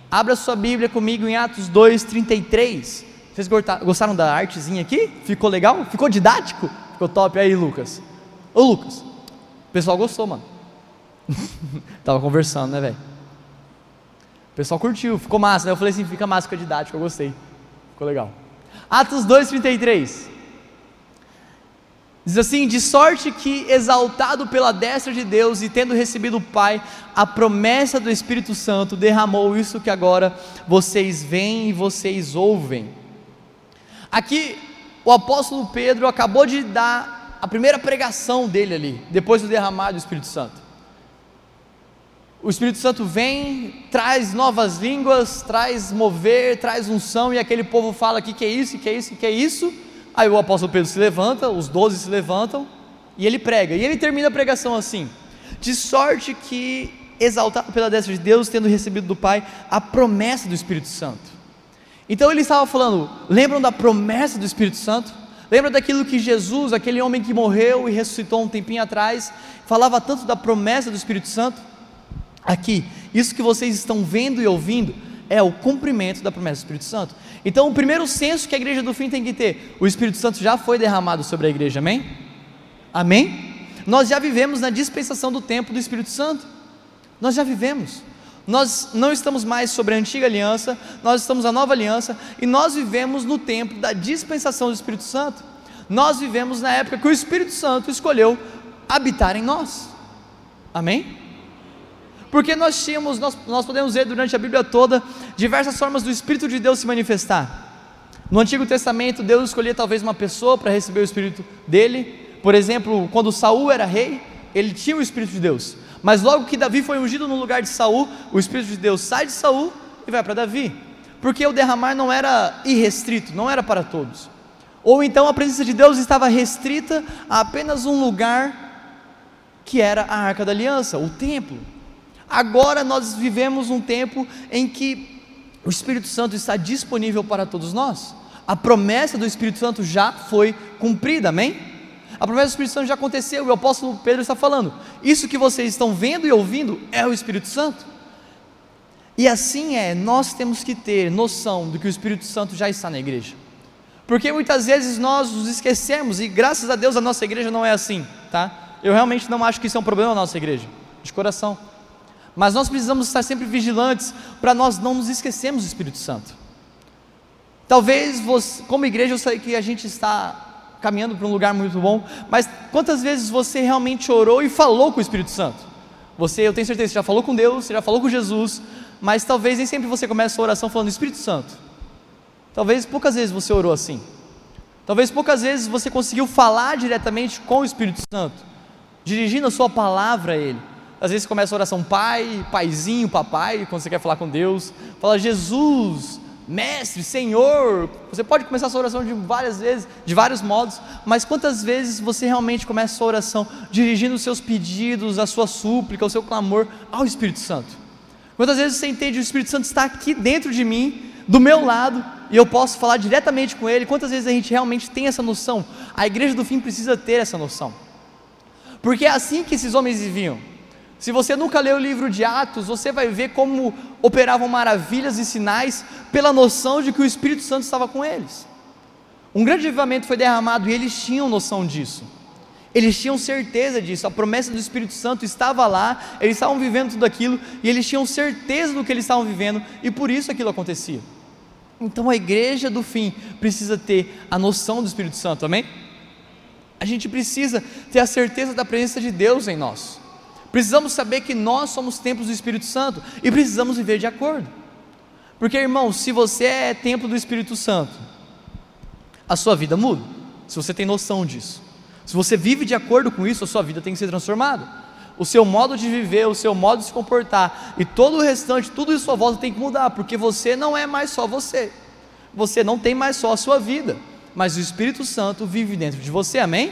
Abra sua Bíblia comigo em Atos 2, 33. Vocês gostaram da artezinha aqui? Ficou legal? Ficou didático? Ficou top aí, Lucas. Ô, Lucas, o pessoal gostou, mano. [LAUGHS] Tava conversando, né, velho? O pessoal curtiu, ficou massa, né? Eu falei assim, fica massa, fica didático, eu gostei. Ficou legal. Atos 2, 33. Diz assim: de sorte que, exaltado pela destra de Deus e tendo recebido o Pai, a promessa do Espírito Santo, derramou isso que agora vocês veem e vocês ouvem. Aqui, o apóstolo Pedro acabou de dar a primeira pregação dele ali, depois do derramar do Espírito Santo. O Espírito Santo vem, traz novas línguas, traz mover, traz unção, e aquele povo fala: que, que é isso, que é isso, que é isso Aí o apóstolo Pedro se levanta, os doze se levantam e ele prega. E ele termina a pregação assim: De sorte que, exaltado pela destra de Deus, tendo recebido do Pai a promessa do Espírito Santo. Então ele estava falando: lembram da promessa do Espírito Santo? Lembra daquilo que Jesus, aquele homem que morreu e ressuscitou um tempinho atrás, falava tanto da promessa do Espírito Santo? Aqui, isso que vocês estão vendo e ouvindo é o cumprimento da promessa do Espírito Santo. Então, o primeiro senso que a igreja do fim tem que ter, o Espírito Santo já foi derramado sobre a igreja, amém? Amém? Nós já vivemos na dispensação do tempo do Espírito Santo. Nós já vivemos. Nós não estamos mais sobre a antiga aliança, nós estamos na nova aliança e nós vivemos no tempo da dispensação do Espírito Santo. Nós vivemos na época que o Espírito Santo escolheu habitar em nós. Amém? Porque nós tínhamos, nós, nós podemos ver durante a Bíblia toda, diversas formas do Espírito de Deus se manifestar. No Antigo Testamento, Deus escolhia talvez uma pessoa para receber o Espírito dele. Por exemplo, quando Saul era rei, ele tinha o Espírito de Deus. Mas logo que Davi foi ungido no lugar de Saul, o Espírito de Deus sai de Saul e vai para Davi. Porque o derramar não era irrestrito, não era para todos. Ou então a presença de Deus estava restrita a apenas um lugar que era a Arca da Aliança, o templo. Agora nós vivemos um tempo em que o Espírito Santo está disponível para todos nós. A promessa do Espírito Santo já foi cumprida, amém? A promessa do Espírito Santo já aconteceu e o apóstolo Pedro está falando: Isso que vocês estão vendo e ouvindo é o Espírito Santo. E assim é, nós temos que ter noção do que o Espírito Santo já está na igreja. Porque muitas vezes nós nos esquecemos, e graças a Deus a nossa igreja não é assim, tá? Eu realmente não acho que isso é um problema na nossa igreja, de coração. Mas nós precisamos estar sempre vigilantes para nós não nos esquecermos do Espírito Santo. Talvez você, como igreja, eu sei que a gente está caminhando para um lugar muito bom, mas quantas vezes você realmente orou e falou com o Espírito Santo? Você, eu tenho certeza, você já falou com Deus, você já falou com Jesus, mas talvez nem sempre você comece a oração falando Espírito Santo. Talvez poucas vezes você orou assim. Talvez poucas vezes você conseguiu falar diretamente com o Espírito Santo, dirigindo a sua palavra a Ele. Às vezes começa a oração pai, paizinho, papai, quando você quer falar com Deus. Fala Jesus, mestre, Senhor. Você pode começar a sua oração de várias vezes, de vários modos, mas quantas vezes você realmente começa a sua oração dirigindo os seus pedidos, a sua súplica, o seu clamor ao Espírito Santo? Quantas vezes você entende o Espírito Santo está aqui dentro de mim, do meu lado, e eu posso falar diretamente com Ele? Quantas vezes a gente realmente tem essa noção? A igreja do fim precisa ter essa noção, porque é assim que esses homens viviam. Se você nunca leu o livro de Atos, você vai ver como operavam maravilhas e sinais pela noção de que o Espírito Santo estava com eles. Um grande avivamento foi derramado e eles tinham noção disso. Eles tinham certeza disso, a promessa do Espírito Santo estava lá, eles estavam vivendo tudo aquilo e eles tinham certeza do que eles estavam vivendo e por isso aquilo acontecia. Então a igreja do fim precisa ter a noção do Espírito Santo, amém? A gente precisa ter a certeza da presença de Deus em nós. Precisamos saber que nós somos templos do Espírito Santo e precisamos viver de acordo. Porque, irmão, se você é templo do Espírito Santo, a sua vida muda. Se você tem noção disso. Se você vive de acordo com isso, a sua vida tem que ser transformada. O seu modo de viver, o seu modo de se comportar e todo o restante, tudo isso à sua volta tem que mudar, porque você não é mais só você. Você não tem mais só a sua vida, mas o Espírito Santo vive dentro de você, amém?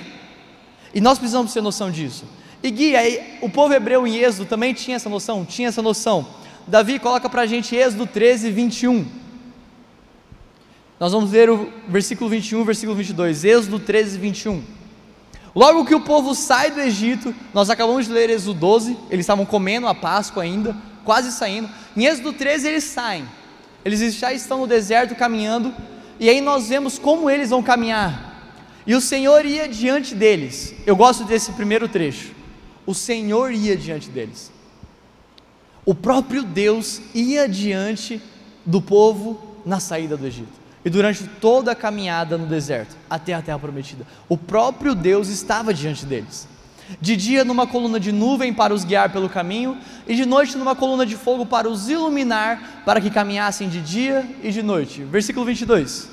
E nós precisamos ter noção disso. E Gui, aí, o povo hebreu em Êxodo também tinha essa noção? Tinha essa noção. Davi coloca para a gente Êxodo 13, 21. Nós vamos ler o versículo 21 versículo 22. Êxodo 13, 21. Logo que o povo sai do Egito, nós acabamos de ler Êxodo 12, eles estavam comendo a Páscoa ainda, quase saindo. Em Êxodo 13 eles saem, eles já estão no deserto caminhando, e aí nós vemos como eles vão caminhar. E o Senhor ia diante deles. Eu gosto desse primeiro trecho o Senhor ia diante deles. O próprio Deus ia diante do povo na saída do Egito. E durante toda a caminhada no deserto, até a terra prometida, o próprio Deus estava diante deles. De dia, numa coluna de nuvem para os guiar pelo caminho, e de noite, numa coluna de fogo para os iluminar, para que caminhassem de dia e de noite. Versículo 22.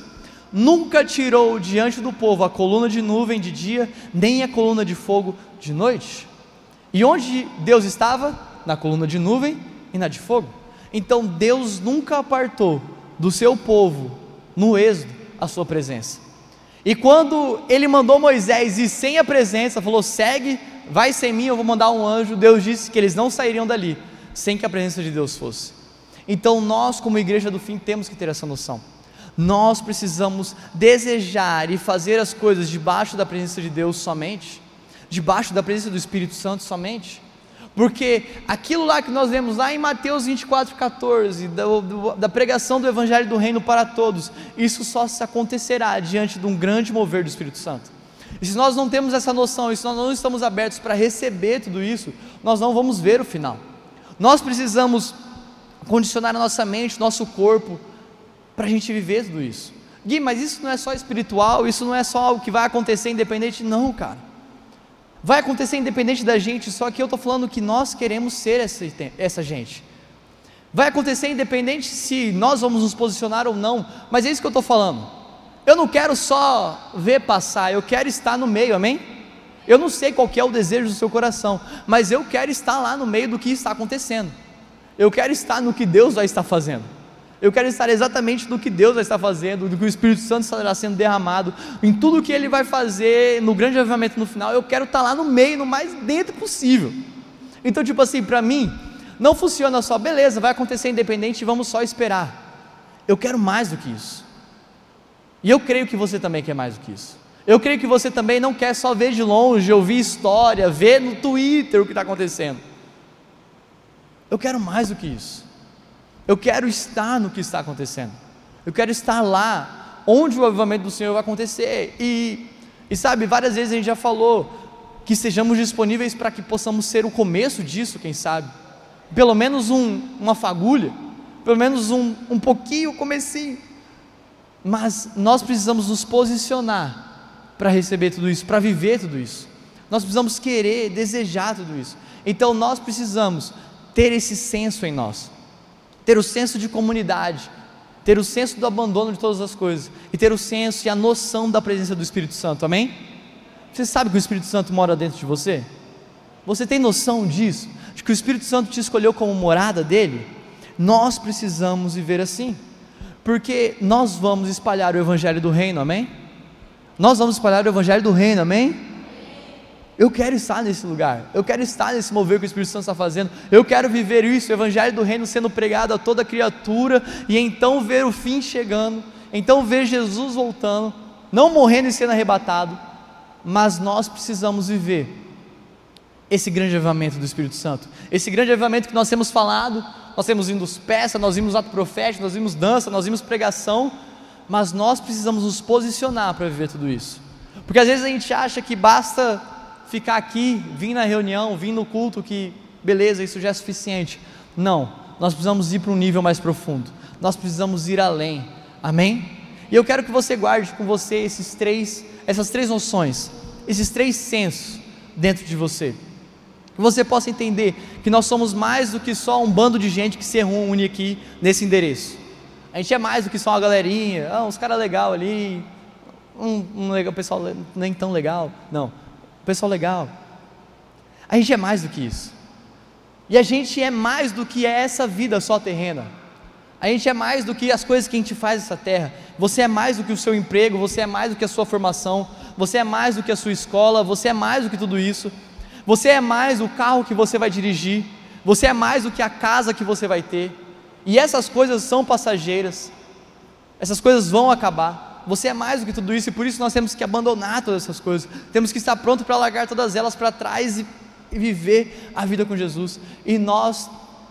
Nunca tirou diante do povo a coluna de nuvem de dia, nem a coluna de fogo de noite e onde Deus estava? Na coluna de nuvem e na de fogo. Então Deus nunca apartou do seu povo, no êxodo, a sua presença. E quando ele mandou Moisés ir sem a presença, falou: segue, vai sem mim, eu vou mandar um anjo. Deus disse que eles não sairiam dali sem que a presença de Deus fosse. Então nós, como igreja do fim, temos que ter essa noção. Nós precisamos desejar e fazer as coisas debaixo da presença de Deus somente debaixo da presença do Espírito Santo somente. Porque aquilo lá que nós vemos lá em Mateus 24, 14, da, da pregação do Evangelho do Reino para todos, isso só se acontecerá diante de um grande mover do Espírito Santo. E se nós não temos essa noção, e se nós não estamos abertos para receber tudo isso, nós não vamos ver o final. Nós precisamos condicionar a nossa mente, nosso corpo, para a gente viver tudo isso. Gui, mas isso não é só espiritual, isso não é só algo que vai acontecer independente. Não, cara. Vai acontecer independente da gente, só que eu estou falando que nós queremos ser essa, essa gente. Vai acontecer independente se nós vamos nos posicionar ou não, mas é isso que eu estou falando. Eu não quero só ver passar, eu quero estar no meio, amém? Eu não sei qual é o desejo do seu coração, mas eu quero estar lá no meio do que está acontecendo. Eu quero estar no que Deus vai estar fazendo. Eu quero estar exatamente no que Deus vai estar fazendo, do que o Espírito Santo estará sendo derramado, em tudo que Ele vai fazer no grande avivamento no final. Eu quero estar lá no meio, no mais dentro possível. Então, tipo assim, para mim, não funciona só, beleza, vai acontecer independente, vamos só esperar. Eu quero mais do que isso. E eu creio que você também quer mais do que isso. Eu creio que você também não quer só ver de longe, ouvir história, ver no Twitter o que está acontecendo. Eu quero mais do que isso. Eu quero estar no que está acontecendo. Eu quero estar lá, onde o avivamento do Senhor vai acontecer. E, e sabe, várias vezes a gente já falou que sejamos disponíveis para que possamos ser o começo disso, quem sabe. Pelo menos um, uma fagulha, pelo menos um, um pouquinho, comecinho. Mas nós precisamos nos posicionar para receber tudo isso, para viver tudo isso. Nós precisamos querer, desejar tudo isso. Então nós precisamos ter esse senso em nós ter o senso de comunidade, ter o senso do abandono de todas as coisas e ter o senso e a noção da presença do Espírito Santo, amém? Você sabe que o Espírito Santo mora dentro de você? Você tem noção disso? De que o Espírito Santo te escolheu como morada dele? Nós precisamos viver assim, porque nós vamos espalhar o Evangelho do Reino, amém? Nós vamos espalhar o Evangelho do Reino, amém? Eu quero estar nesse lugar, eu quero estar nesse mover que o Espírito Santo está fazendo, eu quero viver isso, o Evangelho do Reino sendo pregado a toda criatura, e então ver o fim chegando, então ver Jesus voltando, não morrendo e sendo arrebatado, mas nós precisamos viver esse grande avivamento do Espírito Santo, esse grande avivamento que nós temos falado, nós temos vindo peça, nós vimos ato profético, nós vimos dança, nós vimos pregação, mas nós precisamos nos posicionar para viver tudo isso, porque às vezes a gente acha que basta ficar aqui, vir na reunião, vir no culto, que beleza, isso já é suficiente. Não, nós precisamos ir para um nível mais profundo, nós precisamos ir além, amém? E eu quero que você guarde com você esses três, essas três noções, esses três sensos dentro de você. Que você possa entender que nós somos mais do que só um bando de gente que se reúne aqui nesse endereço. A gente é mais do que só uma galerinha, ah, uns caras legal ali, um, um legal, pessoal nem tão legal. Não, pessoal legal. A gente é mais do que isso. E a gente é mais do que essa vida só terrena. A gente é mais do que as coisas que a gente faz nessa terra. Você é mais do que o seu emprego, você é mais do que a sua formação, você é mais do que a sua escola, você é mais do que tudo isso. Você é mais o carro que você vai dirigir, você é mais do que a casa que você vai ter. E essas coisas são passageiras. Essas coisas vão acabar você é mais do que tudo isso e por isso nós temos que abandonar todas essas coisas. Temos que estar pronto para largar todas elas para trás e, e viver a vida com Jesus. E nós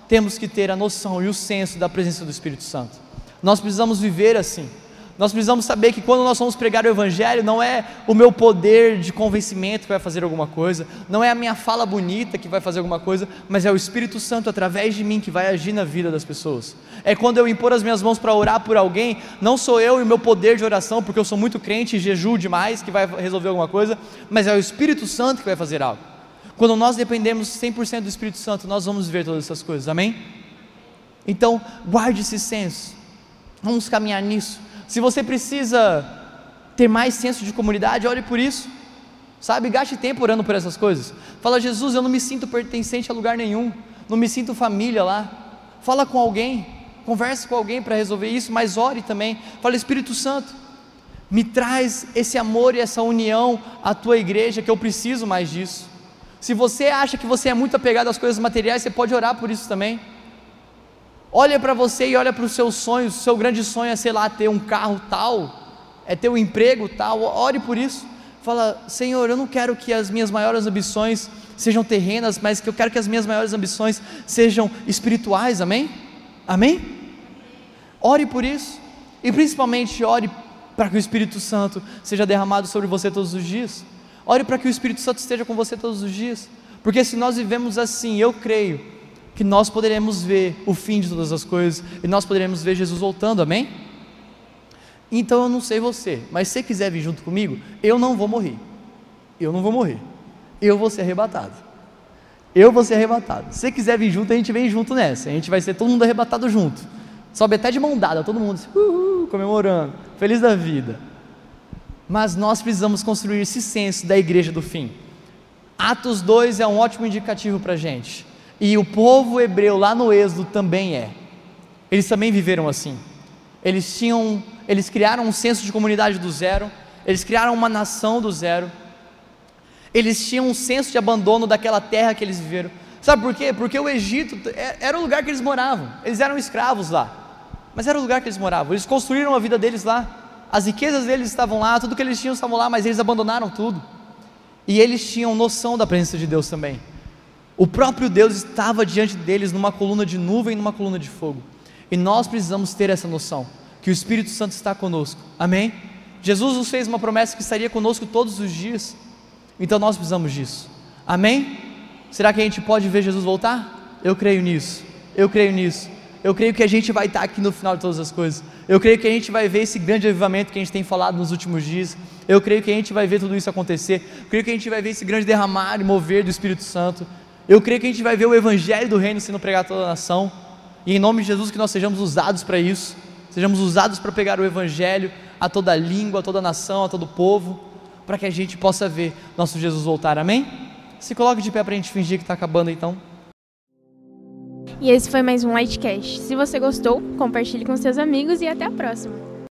temos que ter a noção e o senso da presença do Espírito Santo. Nós precisamos viver assim. Nós precisamos saber que quando nós vamos pregar o Evangelho, não é o meu poder de convencimento que vai fazer alguma coisa, não é a minha fala bonita que vai fazer alguma coisa, mas é o Espírito Santo através de mim que vai agir na vida das pessoas. É quando eu impor as minhas mãos para orar por alguém, não sou eu e o meu poder de oração, porque eu sou muito crente e jejuo demais que vai resolver alguma coisa, mas é o Espírito Santo que vai fazer algo. Quando nós dependemos 100% do Espírito Santo, nós vamos ver todas essas coisas, amém? Então, guarde esse senso, vamos caminhar nisso. Se você precisa ter mais senso de comunidade, ore por isso. Sabe, gaste tempo orando por essas coisas. Fala, Jesus, eu não me sinto pertencente a lugar nenhum, não me sinto família lá. Fala com alguém, converse com alguém para resolver isso, mas ore também. Fala, Espírito Santo, me traz esse amor e essa união à tua igreja, que eu preciso mais disso. Se você acha que você é muito apegado às coisas materiais, você pode orar por isso também. Olha para você e olha para os seus sonhos. Seu grande sonho é, sei lá, ter um carro tal, é ter um emprego tal. Ore por isso. Fala, Senhor, eu não quero que as minhas maiores ambições sejam terrenas, mas que eu quero que as minhas maiores ambições sejam espirituais. Amém? Amém? Ore por isso. E principalmente ore para que o Espírito Santo seja derramado sobre você todos os dias. Ore para que o Espírito Santo esteja com você todos os dias. Porque se nós vivemos assim, eu creio que nós poderemos ver o fim de todas as coisas e nós poderemos ver Jesus voltando, amém? Então eu não sei você, mas se quiser vir junto comigo, eu não vou morrer. Eu não vou morrer. Eu vou ser arrebatado. Eu vou ser arrebatado. Se quiser vir junto, a gente vem junto nessa. A gente vai ser todo mundo arrebatado junto. Sobe até de mão dada, todo mundo uhul, comemorando, feliz da vida. Mas nós precisamos construir esse senso da igreja do fim. Atos 2 é um ótimo indicativo para a gente. E o povo hebreu lá no Êxodo também é. Eles também viveram assim. Eles tinham, eles criaram um senso de comunidade do zero, eles criaram uma nação do zero. Eles tinham um senso de abandono daquela terra que eles viveram. Sabe por quê? Porque o Egito é, era o lugar que eles moravam. Eles eram escravos lá. Mas era o lugar que eles moravam. Eles construíram a vida deles lá. As riquezas deles estavam lá, tudo que eles tinham estavam lá, mas eles abandonaram tudo. E eles tinham noção da presença de Deus também. O próprio Deus estava diante deles numa coluna de nuvem numa coluna de fogo. E nós precisamos ter essa noção, que o Espírito Santo está conosco. Amém? Jesus nos fez uma promessa que estaria conosco todos os dias. Então nós precisamos disso. Amém? Será que a gente pode ver Jesus voltar? Eu creio nisso. Eu creio nisso. Eu creio que a gente vai estar aqui no final de todas as coisas. Eu creio que a gente vai ver esse grande avivamento que a gente tem falado nos últimos dias. Eu creio que a gente vai ver tudo isso acontecer. Eu creio que a gente vai ver esse grande derramar e mover do Espírito Santo. Eu creio que a gente vai ver o evangelho do reino sendo pregado a toda a nação. E em nome de Jesus que nós sejamos usados para isso. Sejamos usados para pegar o evangelho a toda língua, a toda nação, a todo povo, para que a gente possa ver nosso Jesus voltar. Amém? Se coloque de pé para a gente fingir que está acabando então. E esse foi mais um Lightcast. Se você gostou, compartilhe com seus amigos e até a próxima.